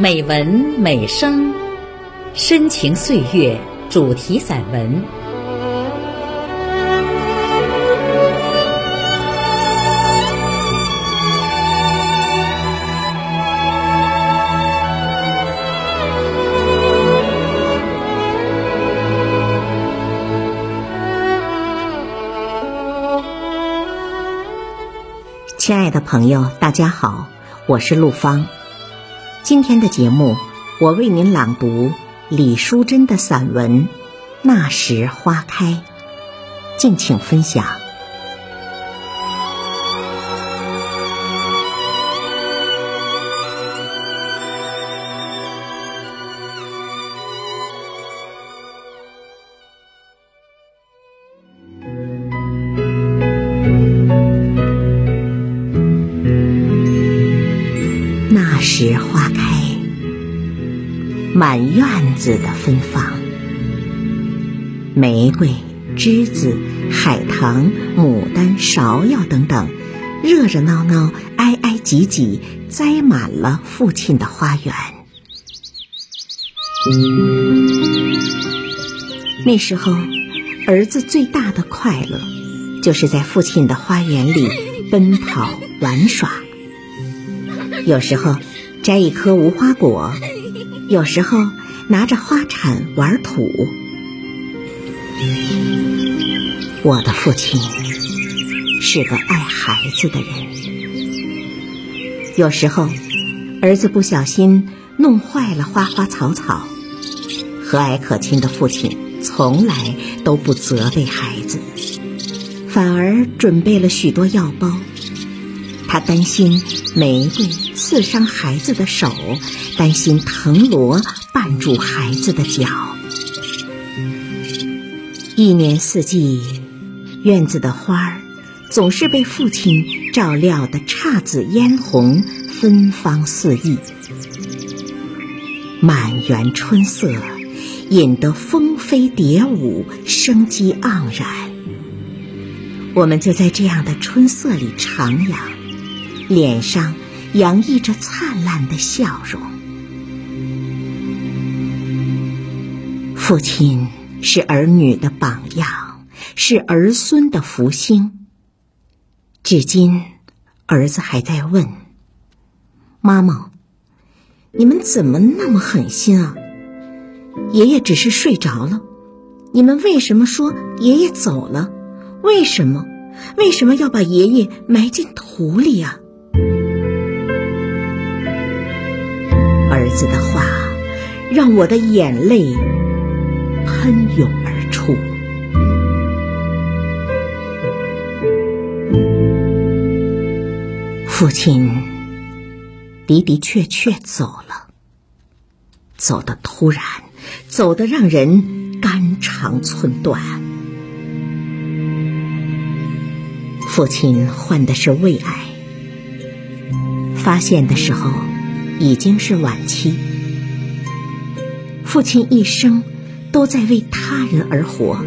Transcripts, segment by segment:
美文美声，深情岁月主题散文。亲爱的朋友，大家好，我是陆芳。今天的节目，我为您朗读李淑珍的散文《那时花开》，敬请分享。芬芳，玫瑰、栀子、海棠、牡丹、芍药等等，热热闹闹、挨挨挤挤，栽满了父亲的花园。那时候，儿子最大的快乐，就是在父亲的花园里奔跑玩耍。有时候摘一颗无花果，有时候拿着花铲玩土。我的父亲是个爱孩子的人。有时候儿子不小心弄坏了花花草草，和蔼可亲的父亲从来都不责备孩子，反而准备了许多药包。他担心玫瑰刺伤孩子的手，担心藤萝绊住孩子的脚。一年四季，院子的花儿总是被父亲照料得姹紫嫣红，芬芳四溢。满园春色，引得蜂飞蝶舞，生机盎然。我们就在这样的春色里徜徉。脸上洋溢着灿烂的笑容。父亲是儿女的榜样，是儿孙的福星。至今，儿子还在问：“妈妈，你们怎么那么狠心啊？爷爷只是睡着了，你们为什么说爷爷走了？为什么？为什么要把爷爷埋进土里啊？”儿子的话让我的眼泪喷涌而出。父亲的的确确走了，走得突然，走得让人肝肠寸断。父亲患的是胃癌，发现的时候。已经是晚期。父亲一生都在为他人而活，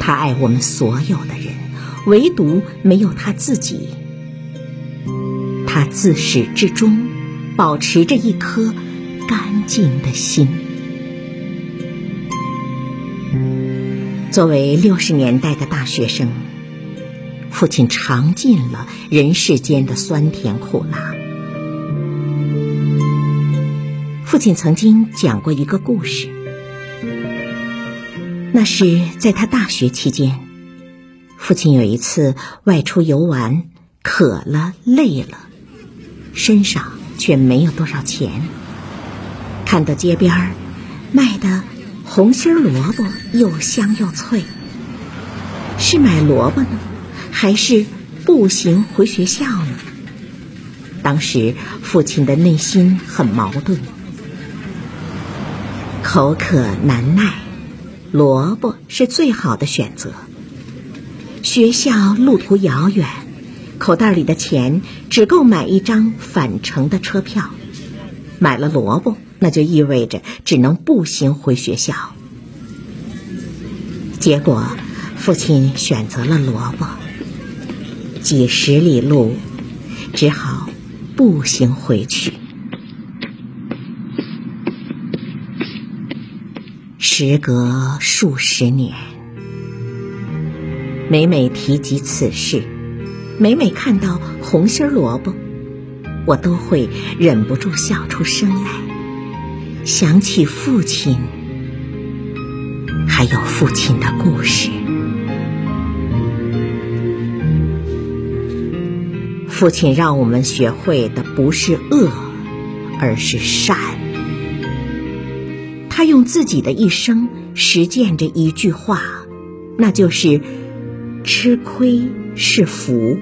他爱我们所有的人，唯独没有他自己。他自始至终保持着一颗干净的心。作为六十年代的大学生，父亲尝尽了人世间的酸甜苦辣。父亲曾经讲过一个故事，那是在他大学期间，父亲有一次外出游玩，渴了累了，身上却没有多少钱。看到街边卖的红心萝卜又香又脆，是买萝卜呢，还是步行回学校呢？当时父亲的内心很矛盾。口渴难耐，萝卜是最好的选择。学校路途遥远，口袋里的钱只够买一张返程的车票。买了萝卜，那就意味着只能步行回学校。结果，父亲选择了萝卜。几十里路，只好步行回去。时隔数十年，每每提及此事，每每看到红心萝卜，我都会忍不住笑出声来，想起父亲，还有父亲的故事。父亲让我们学会的不是恶，而是善。他用自己的一生实践着一句话，那就是“吃亏是福”，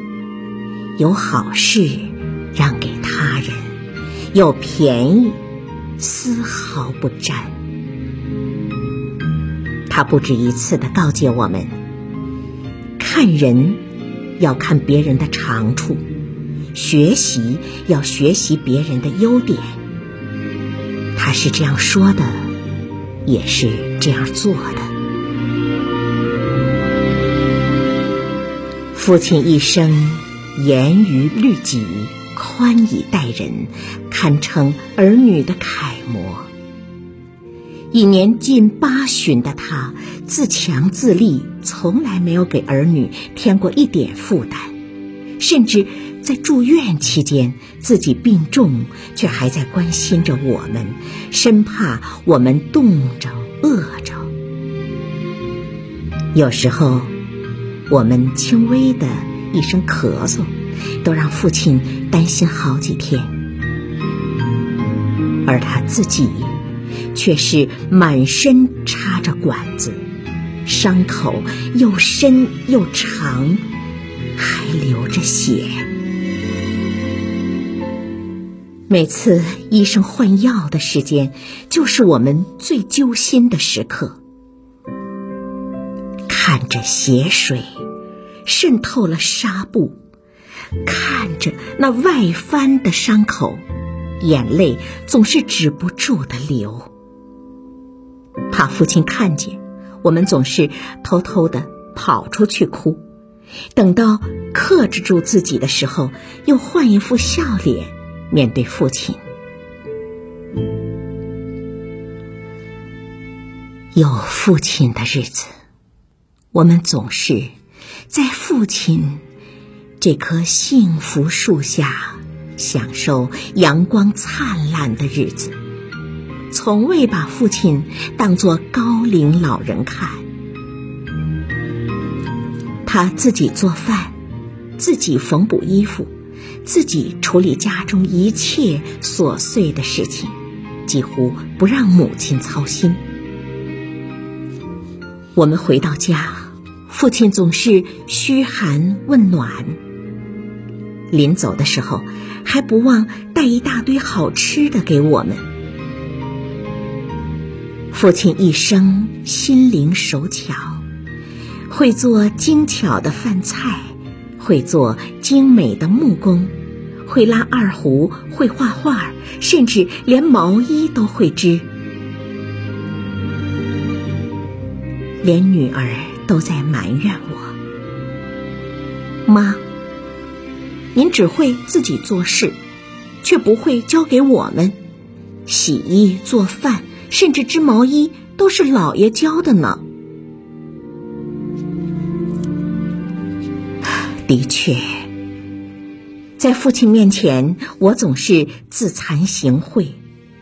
有好事让给他人，有便宜丝毫不占。他不止一次的告诫我们：看人要看别人的长处。学习要学习别人的优点，他是这样说的，也是这样做的。父亲一生严于律己，宽以待人，堪称儿女的楷模。已年近八旬的他，自强自立，从来没有给儿女添过一点负担，甚至。在住院期间，自己病重，却还在关心着我们，生怕我们冻着、饿着。有时候，我们轻微的一声咳嗽，都让父亲担心好几天，而他自己却是满身插着管子，伤口又深又长，还流着血。每次医生换药的时间，就是我们最揪心的时刻。看着血水渗透了纱布，看着那外翻的伤口，眼泪总是止不住的流。怕父亲看见，我们总是偷偷的跑出去哭。等到克制住自己的时候，又换一副笑脸。面对父亲，有父亲的日子，我们总是在父亲这棵幸福树下享受阳光灿烂的日子，从未把父亲当作高龄老人看。他自己做饭，自己缝补衣服。自己处理家中一切琐碎的事情，几乎不让母亲操心。我们回到家，父亲总是嘘寒问暖，临走的时候还不忘带一大堆好吃的给我们。父亲一生心灵手巧，会做精巧的饭菜。会做精美的木工，会拉二胡，会画画，甚至连毛衣都会织。连女儿都在埋怨我：“妈，您只会自己做事，却不会教给我们洗衣、做饭，甚至织毛衣，都是姥爷教的呢。”的确，在父亲面前，我总是自惭形秽，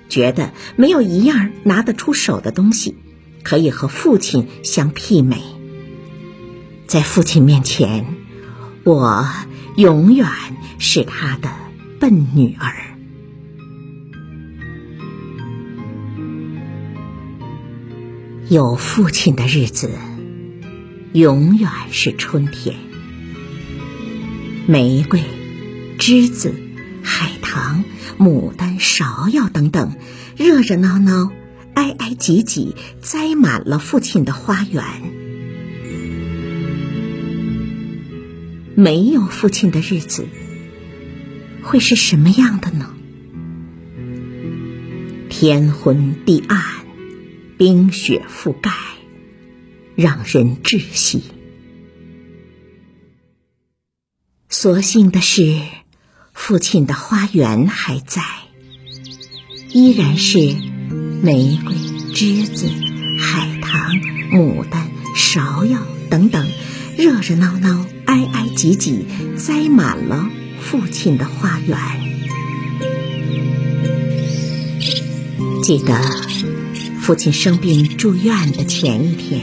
觉得没有一样拿得出手的东西可以和父亲相媲美。在父亲面前，我永远是他的笨女儿。有父亲的日子，永远是春天。玫瑰、栀子、海棠、牡丹、芍药等等，热热闹闹、挨挨挤挤，栽满了父亲的花园。没有父亲的日子，会是什么样的呢？天昏地暗，冰雪覆盖，让人窒息。所幸的是，父亲的花园还在，依然是玫瑰、栀子、海棠、牡丹、芍药等等，热热闹闹、挨挨挤挤，栽满了父亲的花园。记得父亲生病住院的前一天，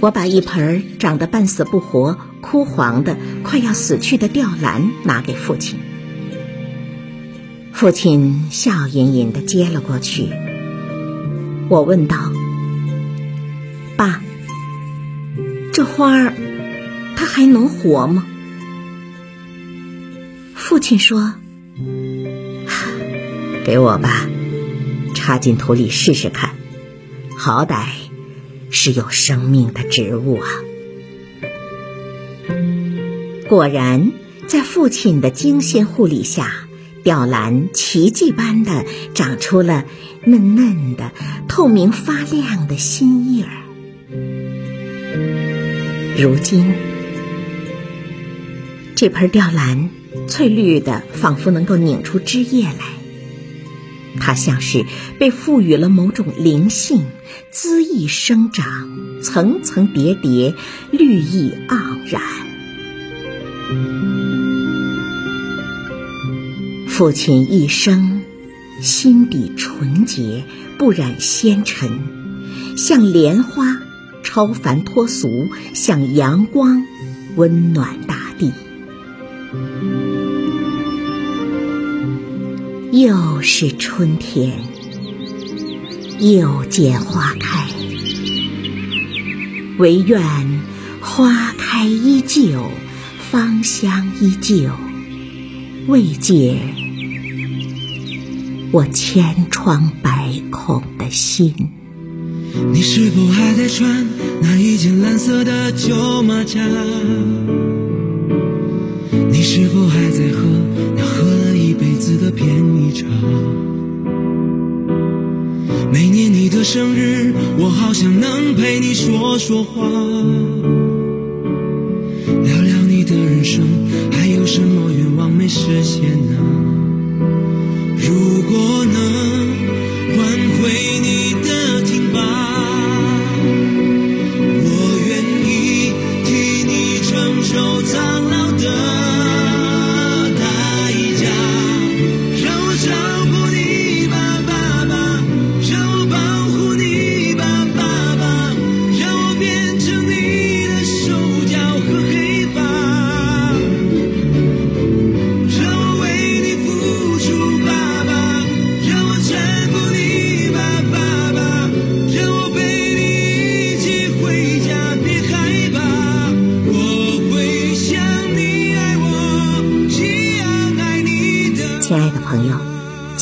我把一盆长得半死不活、枯黄的、快要死去的吊兰拿给父亲。父亲笑吟吟的接了过去。我问道：“爸，这花儿它还能活吗？”父亲说：“ 给我吧，插进土里试试看，好歹是有生命的植物啊。”果然，在父亲的精心护理下。吊兰奇迹般的长出了嫩嫩的、透明发亮的新叶儿。如今，这盆吊兰翠绿的，仿佛能够拧出枝叶来。它像是被赋予了某种灵性，恣意生长，层层叠叠，绿意盎然。父亲一生心底纯洁，不染纤尘，像莲花超凡脱俗，像阳光温暖大地。又是春天，又见花开，唯愿花开依旧，芳香依旧，未解。我千疮百孔的心。你是否还在穿那一件蓝色的旧马甲？你是否还在喝那喝了一辈子的便宜茶？每年你的生日，我好想能陪你说说话，的人生，还有什么愿望没实现呢？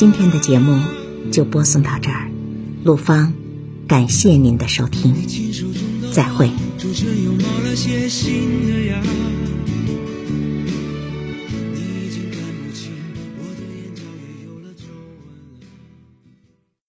今天的节目就播送到这儿，陆芳，感谢您的收听，再会。